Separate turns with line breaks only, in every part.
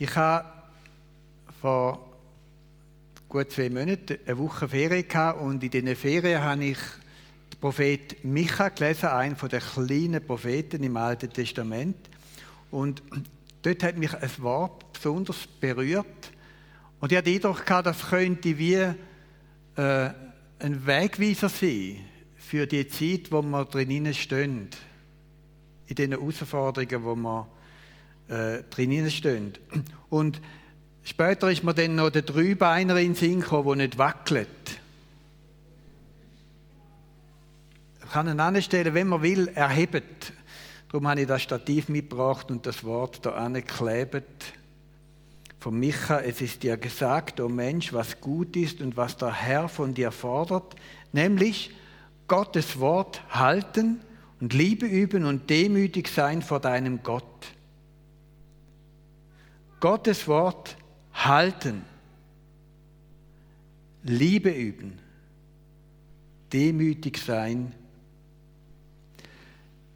Ich habe vor gut zwei Monaten eine Woche Ferien gehabt und in diesen Ferien habe ich den Prophet Micha gelesen, einen der kleinen Propheten im Alten Testament. Und dort hat mich ein Wort besonders berührt. Und ich hatte den Eindruck gehabt, das könnte wie äh, ein Wegweiser sein für die Zeit, wo wir drinnen stehen. In den Herausforderungen, wo wir äh, drinnen stehen. Und später ist mir dann noch der Dreibeiner in den Sinn gekommen, der nicht wackelt. Ich kann ihn anstellen, wenn man will, erhebt. Darum habe ich das Stativ mitgebracht und das Wort da angeklebt. Von Micha, es ist dir gesagt, o oh Mensch, was gut ist und was der Herr von dir fordert, nämlich Gottes Wort halten und Liebe üben und demütig sein vor deinem Gott. Gottes Wort halten, Liebe üben, demütig sein.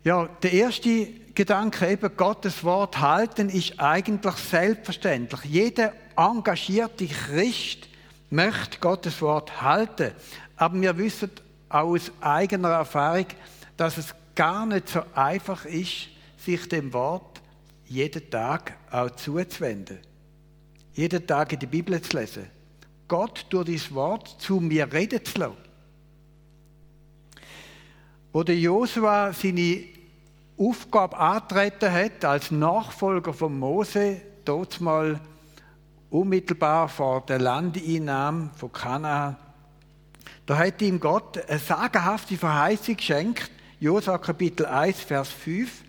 Ja, der erste Gedanke, eben Gottes Wort halten, ist eigentlich selbstverständlich. Jeder engagierte Christ möchte Gottes Wort halten. Aber wir wissen aus eigener Erfahrung, dass es gar nicht so einfach ist, sich dem Wort jeden Tag auch zuzuwenden. Jeden Tag in die Bibel zu lesen. Gott durch dieses Wort zu mir reden zu lassen. Wo der Josua seine Aufgabe antreten hat, als Nachfolger von Mose, dort mal unmittelbar vor der Landeinnahme von Kanaan, da hat ihm Gott eine sagenhafte Verheißung geschenkt, Josua Kapitel 1, Vers 5.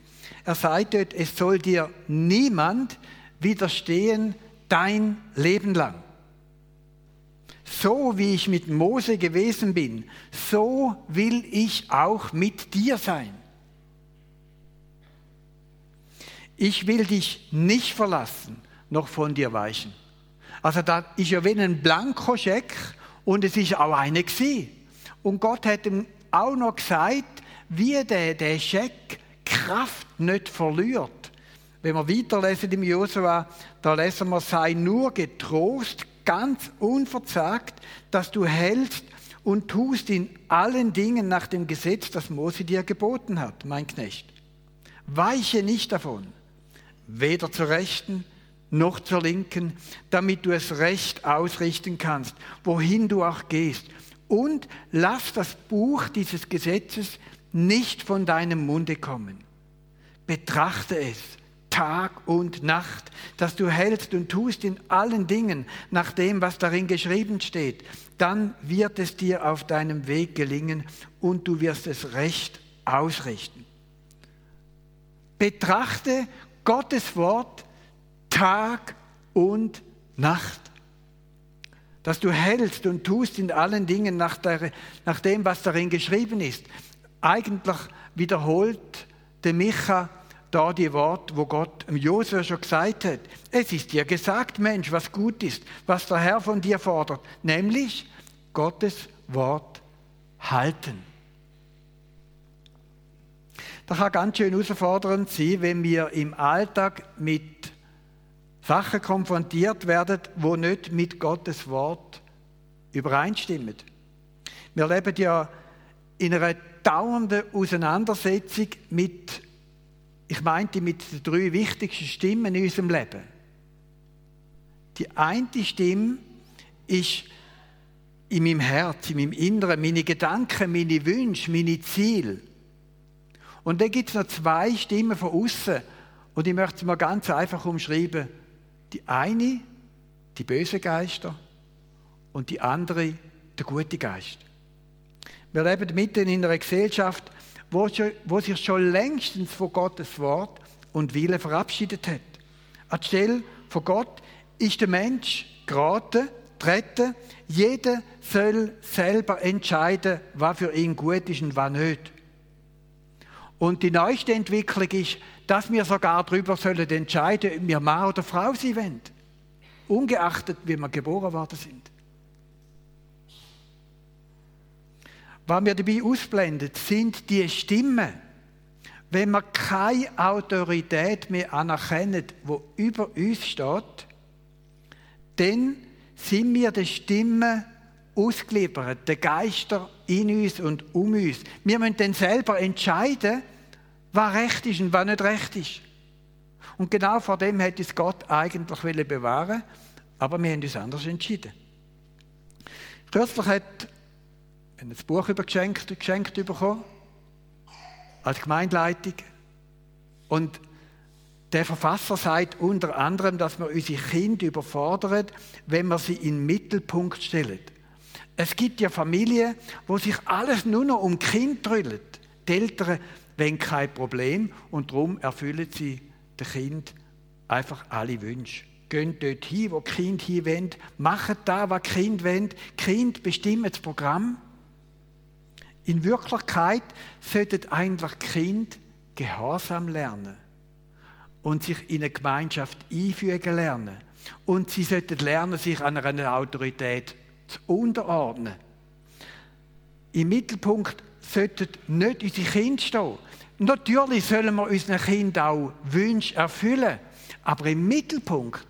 Er sagt dort, es soll dir niemand widerstehen dein Leben lang. So wie ich mit Mose gewesen bin, so will ich auch mit dir sein. Ich will dich nicht verlassen, noch von dir weichen. Also da ist ja wie ein Blankoscheck und es ist auch eine gewesen. Und Gott hat ihm auch noch gesagt, wie der, der Scheck Kraft nicht verliert. Wenn wir weiterlesen im Josua, da lesen wir, sei nur getrost, ganz unverzagt, dass du hältst und tust in allen Dingen nach dem Gesetz, das Mose dir geboten hat, mein Knecht. Weiche nicht davon, weder zur Rechten noch zur Linken, damit du es recht ausrichten kannst, wohin du auch gehst. Und lass das Buch dieses Gesetzes nicht von deinem Munde kommen. Betrachte es Tag und Nacht, dass du hältst und tust in allen Dingen nach dem, was darin geschrieben steht. Dann wird es dir auf deinem Weg gelingen und du wirst es recht ausrichten. Betrachte Gottes Wort Tag und Nacht dass du hältst und tust in allen Dingen nach, der, nach, dem, was darin geschrieben ist. Eigentlich wiederholt der Micha da die Worte, wo Gott Josua schon gesagt hat. Es ist dir gesagt, Mensch, was gut ist, was der Herr von dir fordert, nämlich Gottes Wort halten. Das kann ganz schön herausfordernd sein, wenn wir im Alltag mit Sachen konfrontiert werden, wo nicht mit Gottes Wort übereinstimmen. Wir leben ja in einer dauernde Auseinandersetzung mit, ich meinte, mit den drei wichtigsten Stimmen in unserem Leben. Die eine Stimme ist in meinem Herz, in meinem Inneren, meine Gedanken, meine Wünsche, meine Ziele. Und dann gibt es noch zwei Stimmen von außen. Und ich möchte es mal ganz einfach umschreiben. Die eine, die böse Geister, und die andere, der gute Geist. Wir leben mitten in einer Gesellschaft, wo, sich schon längstens von Gottes Wort und Wille verabschiedet hat. Anstelle von Gott ist der Mensch geraten, treten. Jeder soll selber entscheiden, was für ihn gut ist und was nicht. Und die neueste Entwicklung ist, dass wir sogar darüber sollen entscheiden, ob wir Mann oder Frau sein wollen. Ungeachtet, wie wir geboren worden sind. Was wir dabei ausblendet, sind die Stimmen, wenn wir keine Autorität mehr anerkennen, wo über uns steht, dann sind wir der Stimme ausgeliefert, der Geister in uns und um uns. Wir müssen dann selber entscheiden, was recht ist und was nicht recht ist. Und genau vor dem hätte es Gott eigentlich bewahren aber wir haben uns anders entschieden. Kürzlich hat ein Buch übergeschenkt, geschenkt bekommen, als Gemeindeleitung. Und der Verfasser sagt unter anderem, dass wir unsere Kinder überfordern, wenn wir sie in den Mittelpunkt stellen. Es gibt ja Familien, wo sich alles nur noch um Kind drüllt. Die Eltern wollen kein Problem und darum erfüllen sie dem Kind einfach alle Wünsche. Gehen dort hin, wo die Kinder hin wollen, machen da, was die Kinder wollen. Die Kinder bestimmen das Programm. In Wirklichkeit sollten eigentlich Kinder Gehorsam lernen und sich in eine Gemeinschaft einfügen lernen. Und sie sollten lernen, sich an einer Autorität zu unterordnen. Im Mittelpunkt sollten nicht unsere Kinder stehen. Natürlich sollen wir unseren Kindern auch Wünsche erfüllen, aber im Mittelpunkt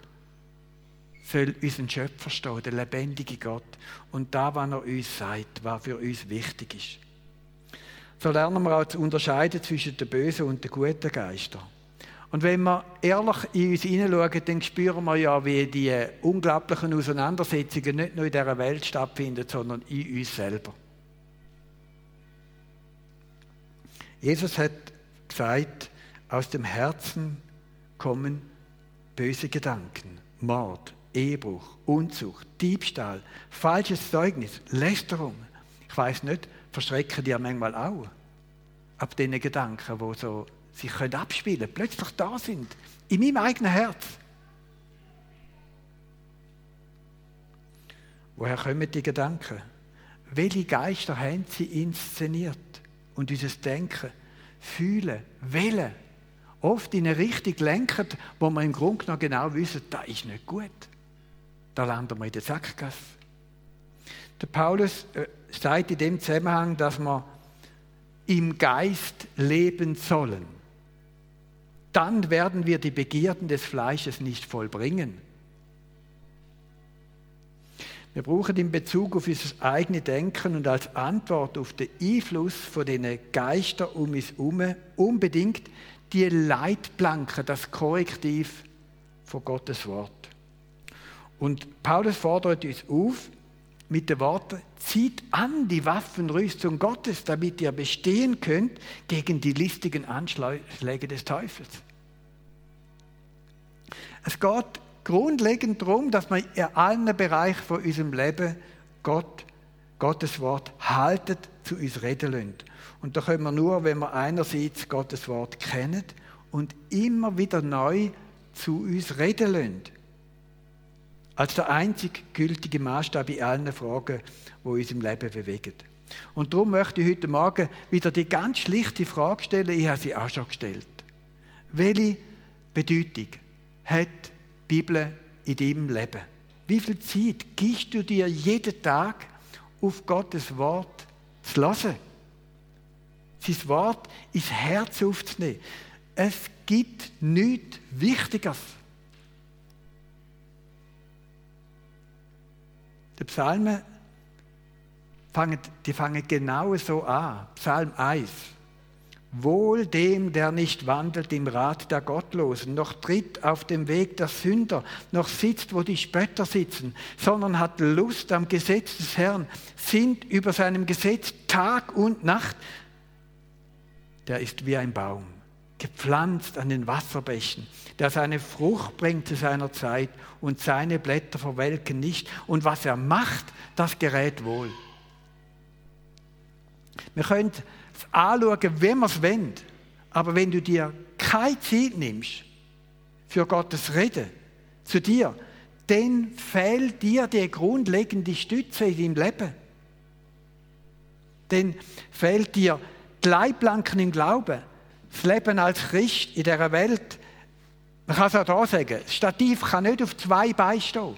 soll unser Schöpfer stehen, der lebendige Gott. Und da, was er uns sagt, was für uns wichtig ist. So lernen wir auch zu unterscheiden zwischen den bösen und den guten Geistern. Und wenn wir ehrlich in uns hineinschauen, dann spüren wir ja, wie die unglaublichen Auseinandersetzungen nicht nur in dieser Welt stattfinden, sondern in uns selber. Jesus hat gesagt, aus dem Herzen kommen böse Gedanken, Mord, Ehebruch, Unzucht, Diebstahl, falsches Zeugnis, Lästerung. Ich weiß nicht, verschrecken die ja manchmal auch ab diesen Gedanken, die so sich können abspielen plötzlich da sind, in meinem eigenen Herz. Woher kommen die Gedanken? Welche Geister haben sie inszeniert? Und dieses Denken, Fühlen, Wählen, oft in eine Richtung lenken, wo man im Grunde noch genau wissen, da ist nicht gut. Da landen wir in der Sackgasse. Der Paulus äh, sagt in dem Zusammenhang, dass wir im Geist leben sollen. Dann werden wir die Begierden des Fleisches nicht vollbringen. Wir brauchen in Bezug auf unser eigenes Denken und als Antwort auf den Einfluss von den Geistern um uns herum unbedingt die Leitplanke, das Korrektiv von Gottes Wort. Und Paulus fordert uns auf, mit den Worten, zieht an die Waffenrüstung Gottes, damit ihr bestehen könnt gegen die listigen Anschläge des Teufels. Es geht grundlegend darum, dass man in allen Bereichen von unserem Leben Gott, Gottes Wort haltet, zu uns reden lassen. Und da können wir nur, wenn wir einerseits Gottes Wort kennen und immer wieder neu zu uns reden lassen als der einzig gültige Maßstab in allen Fragen, die uns im Leben bewegen. Und darum möchte ich heute Morgen wieder die ganz schlichte Frage stellen, ich habe sie auch schon gestellt. Welche Bedeutung hat die Bibel in deinem Leben? Wie viel Zeit gibst du dir jeden Tag auf Gottes Wort zu hören? Sein Wort ins Herz aufzunehmen. Es gibt nichts Wichtigeres. Die Psalmen fangen, die fangen genau so an. Psalm 1. Wohl dem, der nicht wandelt im Rat der Gottlosen, noch tritt auf dem Weg der Sünder, noch sitzt, wo die Spötter sitzen, sondern hat Lust am Gesetz des Herrn, sinnt über seinem Gesetz Tag und Nacht. Der ist wie ein Baum, gepflanzt an den Wasserbächen, der seine Frucht bringt zu seiner Zeit und seine Blätter verwelken nicht. Und was er macht, das gerät wohl. Wir können es anschauen, wenn wir es wollen. Aber wenn du dir keine Zeit nimmst für Gottes Reden zu dir, dann fehlt dir die grundlegende Stütze in deinem Leben. Dann fehlt dir die Leitplanken im Glauben. Das Leben als Christ in dieser Welt man kann es auch hier sagen, das Stativ kann nicht auf zwei Beinen stehen.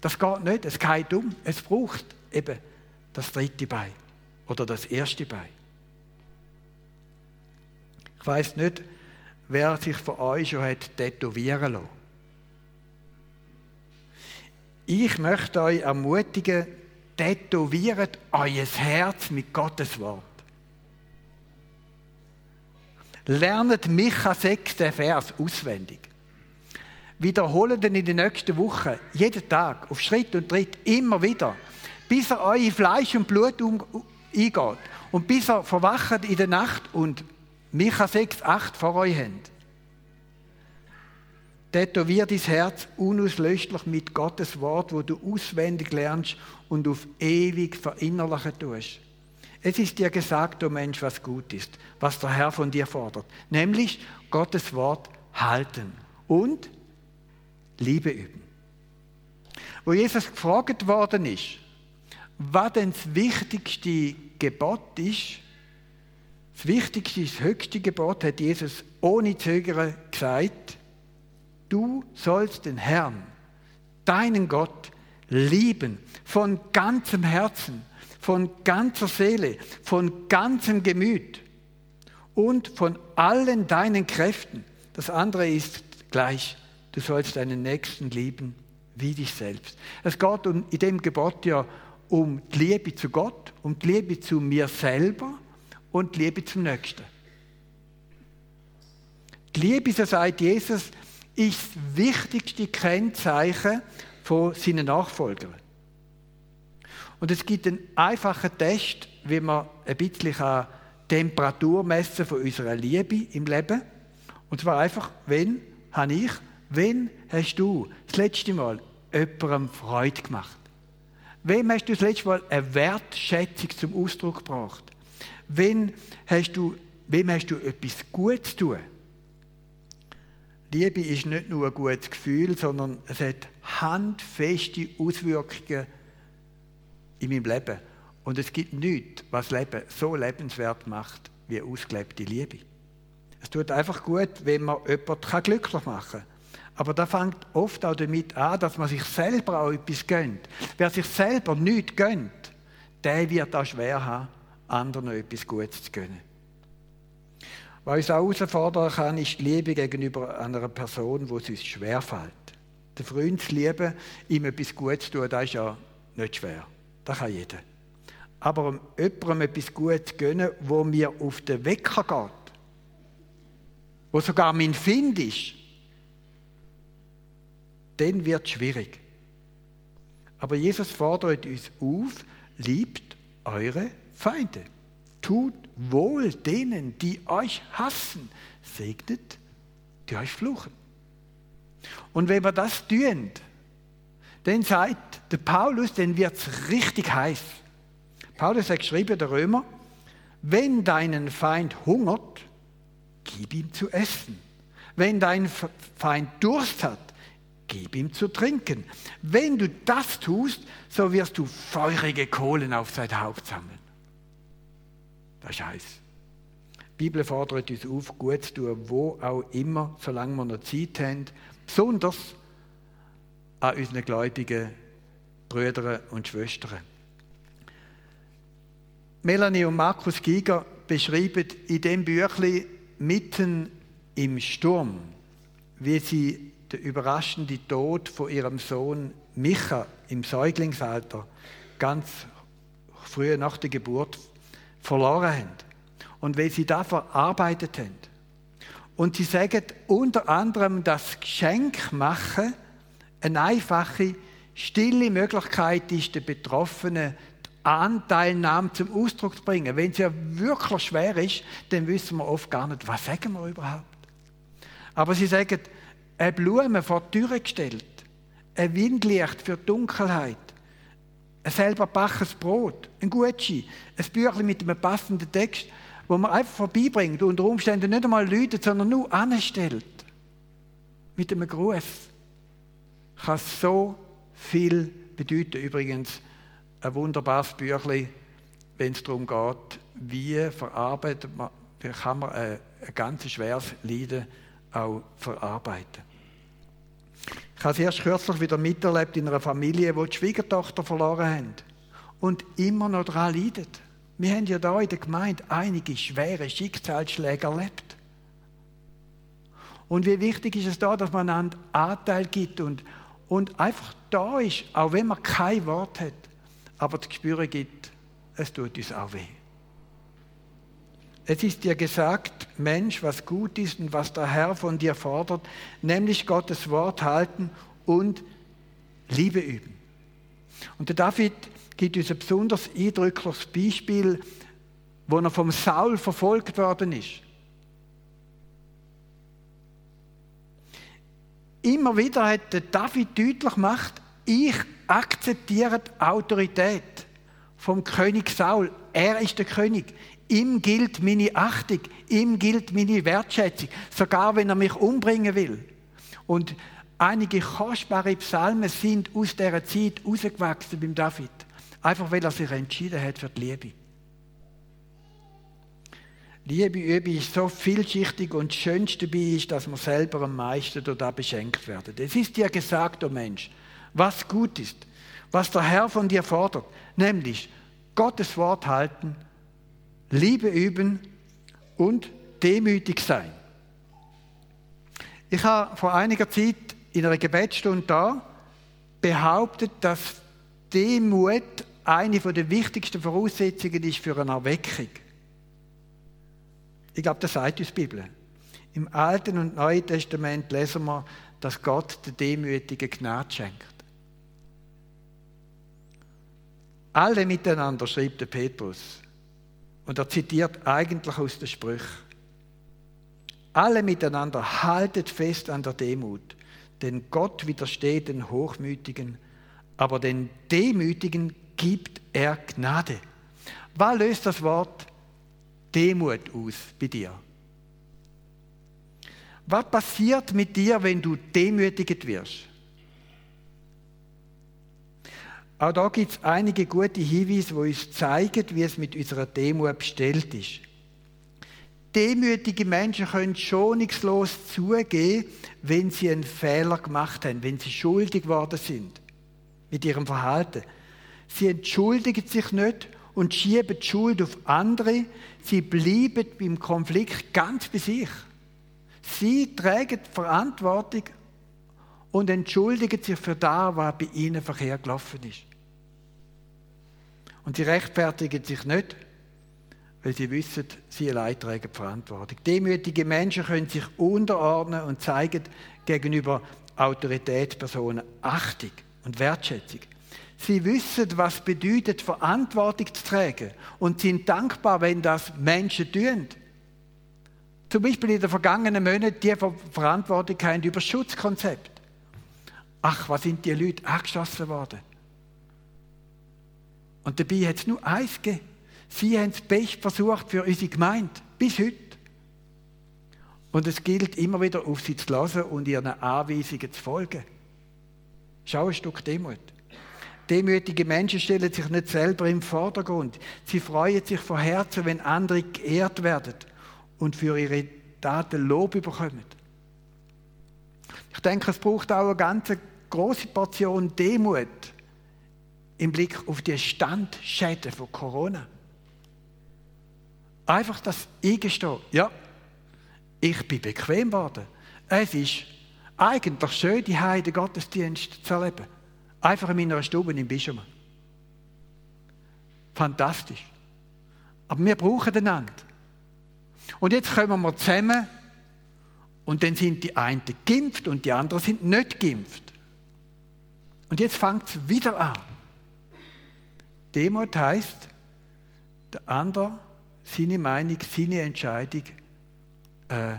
Das geht nicht, es geht um. Es braucht eben das dritte Bein oder das erste Bein. weiß nicht, wer sich von euch schon hat tätowieren lassen. Ich möchte euch ermutigen, tätowiert euer Herz mit Gottes Wort. Lernet Micha 6, den Vers auswendig. Wiederholen den in den nächsten Wochen, jeden Tag, auf Schritt und Tritt, immer wieder, bis er euer Fleisch und Blut um, eingeht und bis er verwacht in der Nacht und Micha 6, 8 vor euch habt. Tätowier dein Herz unauslöschlich mit Gottes Wort, wo du auswendig lernst und auf ewig verinnerlichen tust. Es ist dir gesagt, o oh Mensch, was gut ist, was der Herr von dir fordert, nämlich Gottes Wort halten und Liebe üben. Wo Jesus gefragt worden ist, was denn das wichtigste Gebot ist, das wichtigste, das höchste Gebot hat Jesus ohne Zögern gesagt, du sollst den Herrn, deinen Gott, lieben von ganzem Herzen, von ganzer Seele, von ganzem Gemüt und von allen deinen Kräften. Das andere ist gleich, du sollst deinen Nächsten lieben wie dich selbst. Es geht in dem Gebot ja um die Liebe zu Gott, um die Liebe zu mir selber und die Liebe zum Nächsten. Die Liebe, so sagt Jesus, ist das wichtigste Kennzeichen von seinen Nachfolgern. Und es gibt einen einfachen Test, wie man ein bisschen Temperatur messen von unserer Liebe im Leben. Und zwar einfach, wenn habe ich, wenn hast du das letzte Mal jemandem Freude gemacht? Wem hast du das letzte Mal eine Wertschätzung zum Ausdruck gebracht? Wenn hast du, wem hast du etwas Gutes tun? Liebe ist nicht nur ein gutes Gefühl, sondern es hat handfeste Auswirkungen in meinem Leben. Und es gibt nichts, was Leben so lebenswert macht, wie ausgelebte Liebe. Es tut einfach gut, wenn man jemanden glücklich machen kann. Aber da fängt oft auch damit an, dass man sich selber auch etwas gönnt. Wer sich selber nichts gönnt, der wird auch schwer haben, anderen etwas Gutes zu gönnen. Was uns auch herausfordern kann, ist die Liebe gegenüber einer Person, die es uns schwerfällt. Der Freund zu lieben, ihm etwas Gutes zu tun, das ist ja nicht schwer. Das kann jeder. Aber um jemandem etwas Gutes gönnen, wo mir auf den Wecker geht, wo sogar mein Find ist, dann wird es schwierig. Aber Jesus fordert uns auf, liebt eure Feinde. Tut wohl denen, die euch hassen. Segnet, die euch fluchen. Und wenn wir das tun, dann sagt der Paulus, dann wird es richtig heiß. Paulus hat geschrieben, der Römer, wenn deinen Feind hungert, gib ihm zu essen. Wenn dein Feind Durst hat, gib ihm zu trinken. Wenn du das tust, so wirst du feurige Kohlen auf sein Haupt sammeln. Das ist heiß. Die Bibel fordert uns auf, gut zu tun, wo auch immer, solange wir noch Zeit haben, besonders an unseren gläubigen Brüdern und Schwestern. Melanie und Markus Giger beschreiben in dem Büchlein mitten im Sturm, wie sie den überraschenden Tod von ihrem Sohn Micha im Säuglingsalter ganz früh nach der Geburt verloren haben. Und wie sie das verarbeitet haben. Und sie sagen unter anderem, das Geschenk machen eine einfache, stille Möglichkeit ist, den Betroffenen die Anteilnahme zum Ausdruck zu bringen. Wenn es ja wirklich schwer ist, dann wissen wir oft gar nicht, was sagen wir überhaupt. Aber sie sagen, eine Blume vor die Tür gestellt, ein Windlicht für die Dunkelheit, ein selber backenes Brot, ein Gucci, ein Büchlein mit einem passenden Text, wo man einfach vorbeibringt und unter Umständen nicht einmal läutet, sondern nur anstellt. Mit einem Gruß. Kann so viel bedeuten. Übrigens, ein wunderbares Büchlein, wenn es darum geht, wie verarbeitet man, wie kann man ein, ein ganz schweres Leiden auch verarbeiten. Ich habe es erst kürzlich wieder miterlebt in einer Familie, die die Schwiegertochter verloren haben und immer noch daran leidet. Wir haben ja da in der Gemeinde einige schwere Schicksalsschläge erlebt. Und wie wichtig ist es da, dass man einander Anteil gibt und, und einfach da ist, auch wenn man kein Wort hat, aber das Gespür gibt, es tut uns auch weh. Es ist dir gesagt, Mensch, was gut ist und was der Herr von dir fordert, nämlich Gottes Wort halten und Liebe üben. Und der David gibt uns ein besonders eindrückliches Beispiel, wo er vom Saul verfolgt worden ist. Immer wieder hat der David deutlich gemacht, ich akzeptiere die Autorität vom König Saul. Er ist der König. Ihm gilt meine Achtung, ihm gilt meine Wertschätzung, sogar wenn er mich umbringen will. Und einige kostbare Psalmen sind aus dieser Zeit rausgewachsen beim David. Einfach weil er sich entschieden hat für die Liebe. Liebe Übe ist so vielschichtig und das Schönste dabei ist, dass wir selber am meisten da beschenkt werden. Es ist dir gesagt, o oh Mensch, was gut ist, was der Herr von dir fordert, nämlich Gottes Wort halten, Liebe üben und demütig sein. Ich habe vor einiger Zeit in einer Gebetsstunde da behauptet, dass Demut eine der wichtigsten Voraussetzungen ist für eine Erweckung. Ich glaube, das sagt uns die Bibel. Im Alten und Neuen Testament lesen wir, dass Gott der Demütigen Gnade schenkt. Alle miteinander, schreibt der Petrus. Und er zitiert eigentlich aus der Sprüche. Alle miteinander haltet fest an der Demut, denn Gott widersteht den Hochmütigen, aber den Demütigen gibt er Gnade. Was löst das Wort Demut aus bei dir? Was passiert mit dir, wenn du demütigt wirst? Auch da gibt es einige gute Hinweise, die uns zeigen, wie es mit unserer Demut bestellt ist. Demütige Menschen können schonungslos zugeben, wenn sie einen Fehler gemacht haben, wenn sie schuldig geworden sind mit ihrem Verhalten. Sie entschuldigen sich nicht und schieben die Schuld auf andere. Sie bleiben beim Konflikt ganz bei sich. Sie tragen die Verantwortung und entschuldigen sich für das, was bei ihnen verkehrt gelaufen ist. Und sie rechtfertigen sich nicht, weil sie wissen, sie allein tragen die Verantwortung. Demütige Menschen können sich unterordnen und zeigen gegenüber Autoritätspersonen Achtung und Wertschätzung. Sie wissen, was bedeutet, Verantwortung zu tragen und sind dankbar, wenn das Menschen tun. Zum Beispiel in den vergangenen Monaten die Verantwortung haben über das Schutzkonzept. Ach, was sind die Leute angeschossen worden? Und dabei hat es nur eins gegeben. Sie haben das Beste versucht für unsere Gemeinde, bis heute. Und es gilt immer wieder auf sie zu lassen und ihren Anweisungen zu folgen. Schau ein Stück Demut. Demütige Menschen stellen sich nicht selber im Vordergrund. Sie freuen sich von Herzen, wenn andere geehrt werden und für ihre Taten Lob bekommen. Ich denke, es braucht auch eine ganz große Portion Demut im Blick auf die Standschäden von Corona. Einfach das eingestehen. Ja, ich bin bequem geworden. Es ist eigentlich schön, die Heide Gottesdienst zu erleben. Einfach in meiner Stube im Bischof. Fantastisch. Aber wir brauchen einander. Und jetzt kommen wir zusammen und dann sind die einen geimpft und die anderen sind nicht geimpft. Und jetzt fängt es wieder an. Demut heißt, der andere seine Meinung, seine Entscheidung äh,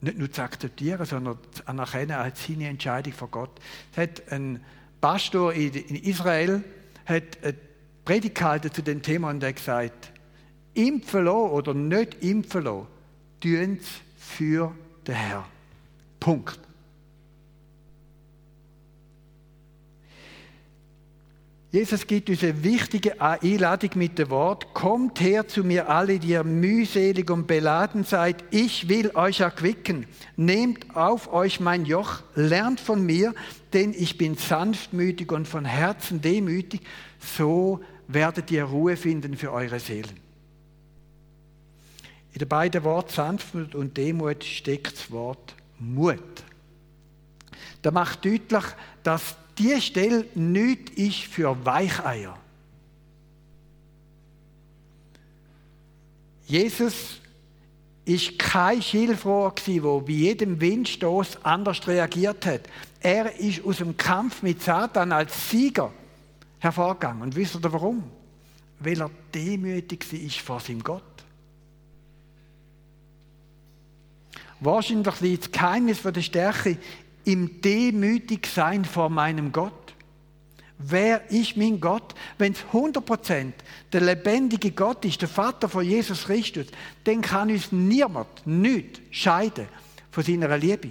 nicht nur zu akzeptieren, sondern zu anerkennen als seine Entscheidung von Gott. Es hat ein Pastor in Israel hat eine Predigt gehalten zu dem Thema und hat gesagt, impfen oder nicht impfen lassen, tun für den Herrn. Punkt. Jesus gibt uns eine wichtige Einladung mit dem Wort, kommt her zu mir alle, die ihr mühselig und beladen seid, ich will euch erquicken. Nehmt auf euch mein Joch, lernt von mir, denn ich bin sanftmütig und von Herzen demütig, so werdet ihr Ruhe finden für eure Seelen. In den beiden Worten Sanftmut und Demut steckt das Wort Mut. Da macht deutlich, dass diese Stelle nichts ist für Weicheier. Jesus ist kein Schilfrohr der bei jedem Windstoß anders reagiert hat. Er ist aus dem Kampf mit Satan als Sieger hervorgegangen. Und wisst ihr warum? Weil er demütig war vor seinem Gott. Wahrscheinlich liegt das Geheimnis der Stärke im Demütigsein vor meinem Gott. Wer ist mein Gott? Wenn es 100% der lebendige Gott ist, der Vater von Jesus Christus, dann kann uns niemand, nichts scheiden von seiner Liebe.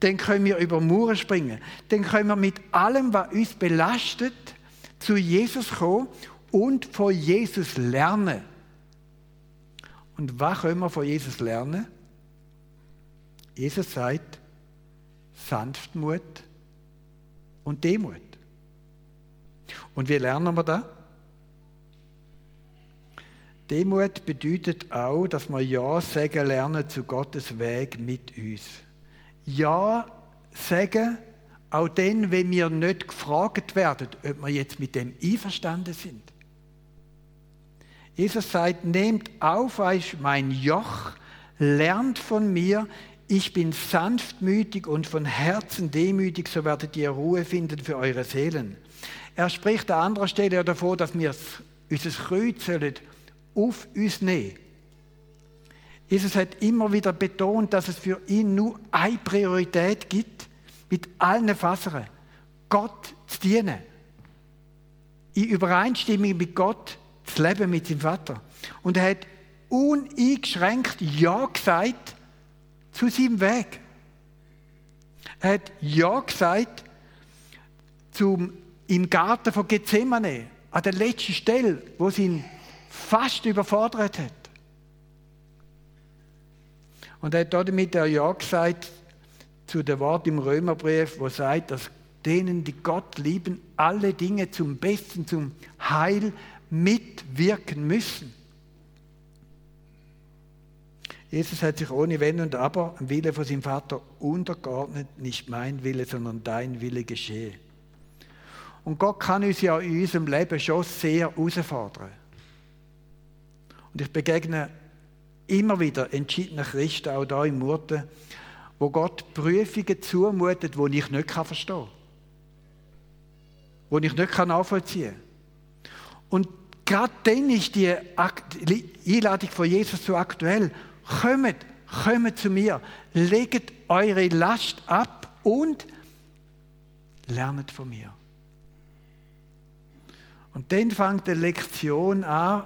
Dann können wir über Mauern springen. Dann können wir mit allem, was uns belastet, zu Jesus kommen und von Jesus lernen. Und was können wir von Jesus lernen? Jesus sagt Sanftmut und Demut. Und wie lernen wir das? Demut bedeutet auch, dass wir Ja sagen lernen zu Gottes Weg mit uns. Ja sagen, auch dann, wenn wir nicht gefragt werden, ob wir jetzt mit dem einverstanden sind. Jesus sagt, nehmt auf euch mein Joch, lernt von mir, ich bin sanftmütig und von Herzen demütig, so werdet ihr Ruhe finden für eure Seelen. Er spricht an anderer Stelle davon, dass wir unser Kreuz auf uns nehmen. Jesus hat immer wieder betont, dass es für ihn nur eine Priorität gibt, mit allen Fassern. Gott zu dienen. In Übereinstimmung mit Gott zu leben mit seinem Vater. Und er hat uneingeschränkt Ja gesagt zu seinem Weg. Er hat Ja gesagt zum im Garten von Gethsemane, an der letzten Stelle, wo sie ihn fast überfordert hat. Und er hat damit ja gesagt zu dem Wort im Römerbrief, wo sagt, dass denen, die Gott lieben, alle Dinge zum Besten, zum Heil mitwirken müssen. Jesus hat sich ohne Wenn und Aber am Wille von seinem Vater untergeordnet, nicht mein Wille, sondern dein Wille geschehe. Und Gott kann uns ja in unserem Leben schon sehr herausfordern. Und ich begegne immer wieder entschiedene Christen, auch hier im Murten, wo Gott Prüfungen zumutet, die ich nicht verstehen kann. Die ich nicht nachvollziehen kann. Und gerade dann ist die Einladung von Jesus so aktuell. Kommt, kommt zu mir, legt eure Last ab und lernt von mir. Und dann fängt eine Lektion an,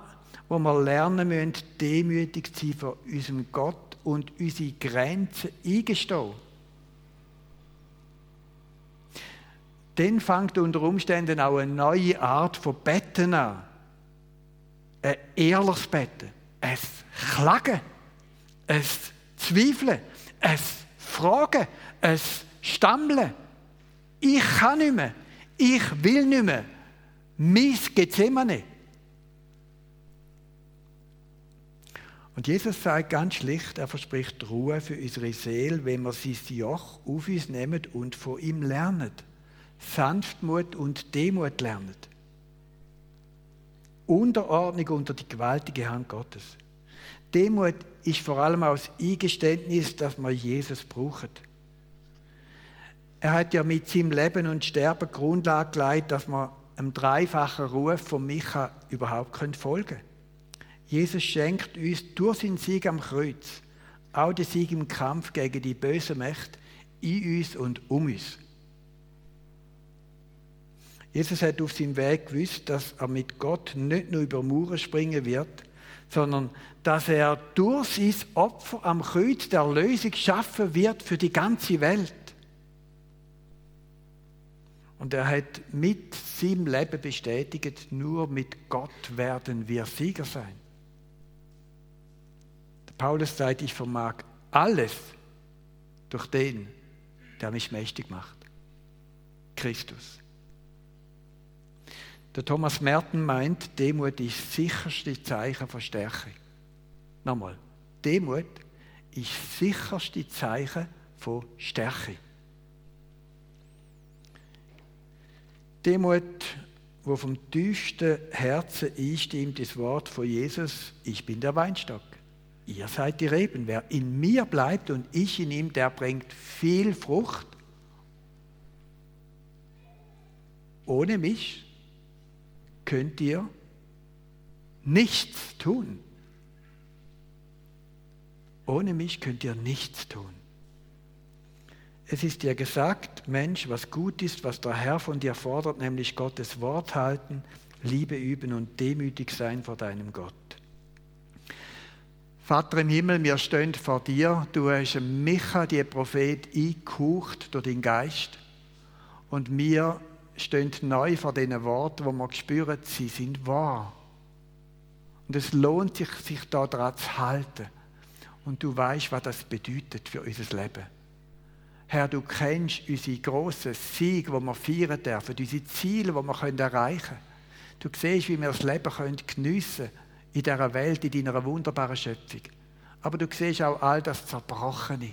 wo wir lernen müssen, demütig zu sein vor unserem Gott und unsere Grenzen eingestehen. Dann fängt unter Umständen auch eine neue Art von Betten an. Ein ehrliches Betten. Ein Klagen. Ein Zweifeln. Ein Fragen. Ein Stammeln. Ich kann nicht mehr. Ich will nicht mehr mein Gethsemane. Und Jesus sagt ganz schlicht, er verspricht Ruhe für unsere Seele, wenn wir sein Joch auf uns nehmen und von ihm lernen. Sanftmut und Demut lernen. Unterordnung unter die gewaltige Hand Gottes. Demut ist vor allem aus Eingeständnis, dass man Jesus braucht. Er hat ja mit seinem Leben und Sterben Grundlage gelegt, dass man einem dreifachen Ruf von Micha überhaupt folgen können. Jesus schenkt uns durch seinen Sieg am Kreuz auch den Sieg im Kampf gegen die böse Mächte in uns und um uns. Jesus hat auf seinem Weg gewusst, dass er mit Gott nicht nur über Mauern springen wird, sondern dass er durch sein Opfer am Kreuz der Lösung schaffen wird für die ganze Welt. Und er hat mit seinem Leben bestätigt, nur mit Gott werden wir Sieger sein. Der Paulus sagt, ich vermag alles durch den, der mich mächtig macht. Christus. Der Thomas Merten meint, Demut ist das sicherste Zeichen von Stärke. Nochmal, Demut ist das sicherste Zeichen von Stärke. Demut, wo vom tiefsten Herzen einstimmt, das Wort von Jesus, ich bin der Weinstock. Ihr seid die Reben. Wer in mir bleibt und ich in ihm, der bringt viel Frucht. Ohne mich könnt ihr nichts tun. Ohne mich könnt ihr nichts tun. Es ist dir gesagt, Mensch, was gut ist, was der Herr von dir fordert, nämlich Gottes Wort halten, Liebe üben und demütig sein vor deinem Gott. Vater im Himmel, wir stehen vor dir. Du hast Micha, die Prophet, eingehaucht durch den Geist. Und wir stehen neu vor diesen Worten, wo wir spüren, sie sind wahr. Und es lohnt sich, sich daran zu halten. Und du weißt, was das bedeutet für unser Leben. Herr, du kennst unsere grossen Siege, die wir feiern dürfen, unsere Ziele, die wir erreichen können. Du siehst, wie wir das Leben geniessen können in dieser Welt, in deiner wunderbaren Schöpfung. Aber du siehst auch all das Zerbrochene.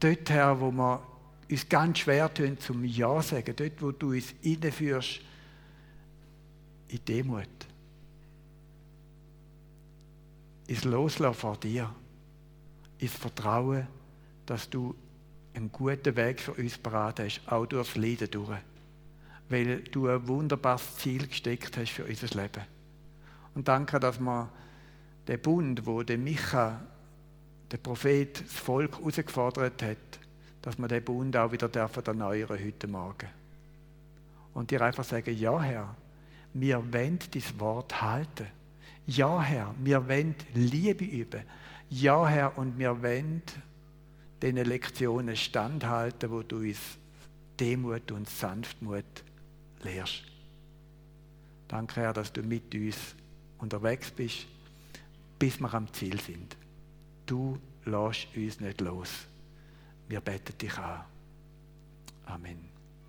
Dort, Herr, wo wir uns ganz schwer tun, zum Ja sagen, dort, wo du uns hineinführst, in Demut. Ins Loslassen vor dir. Ins Vertrauen, dass du einen guten Weg für uns beraten hast, auch durchs Leiden durch. Weil du ein wunderbares Ziel gesteckt hast für unser Leben. Und danke, dass wir den Bund, wo der Micha, der Prophet, das Volk herausgefordert hat, dass wir den Bund auch wieder dürfen erneuern heute Morgen. Und dir einfach sagen, ja Herr, wir wollen dein Wort halten. Ja Herr, wir wollen Liebe üben. Ja Herr, und wir wollen den Lektionen standhalten, wo du uns Demut und Sanftmut lehrst. Danke, Herr, dass du mit uns unterwegs bist, bis wir am Ziel sind. Du lässt uns nicht los. Wir beten dich an. Amen.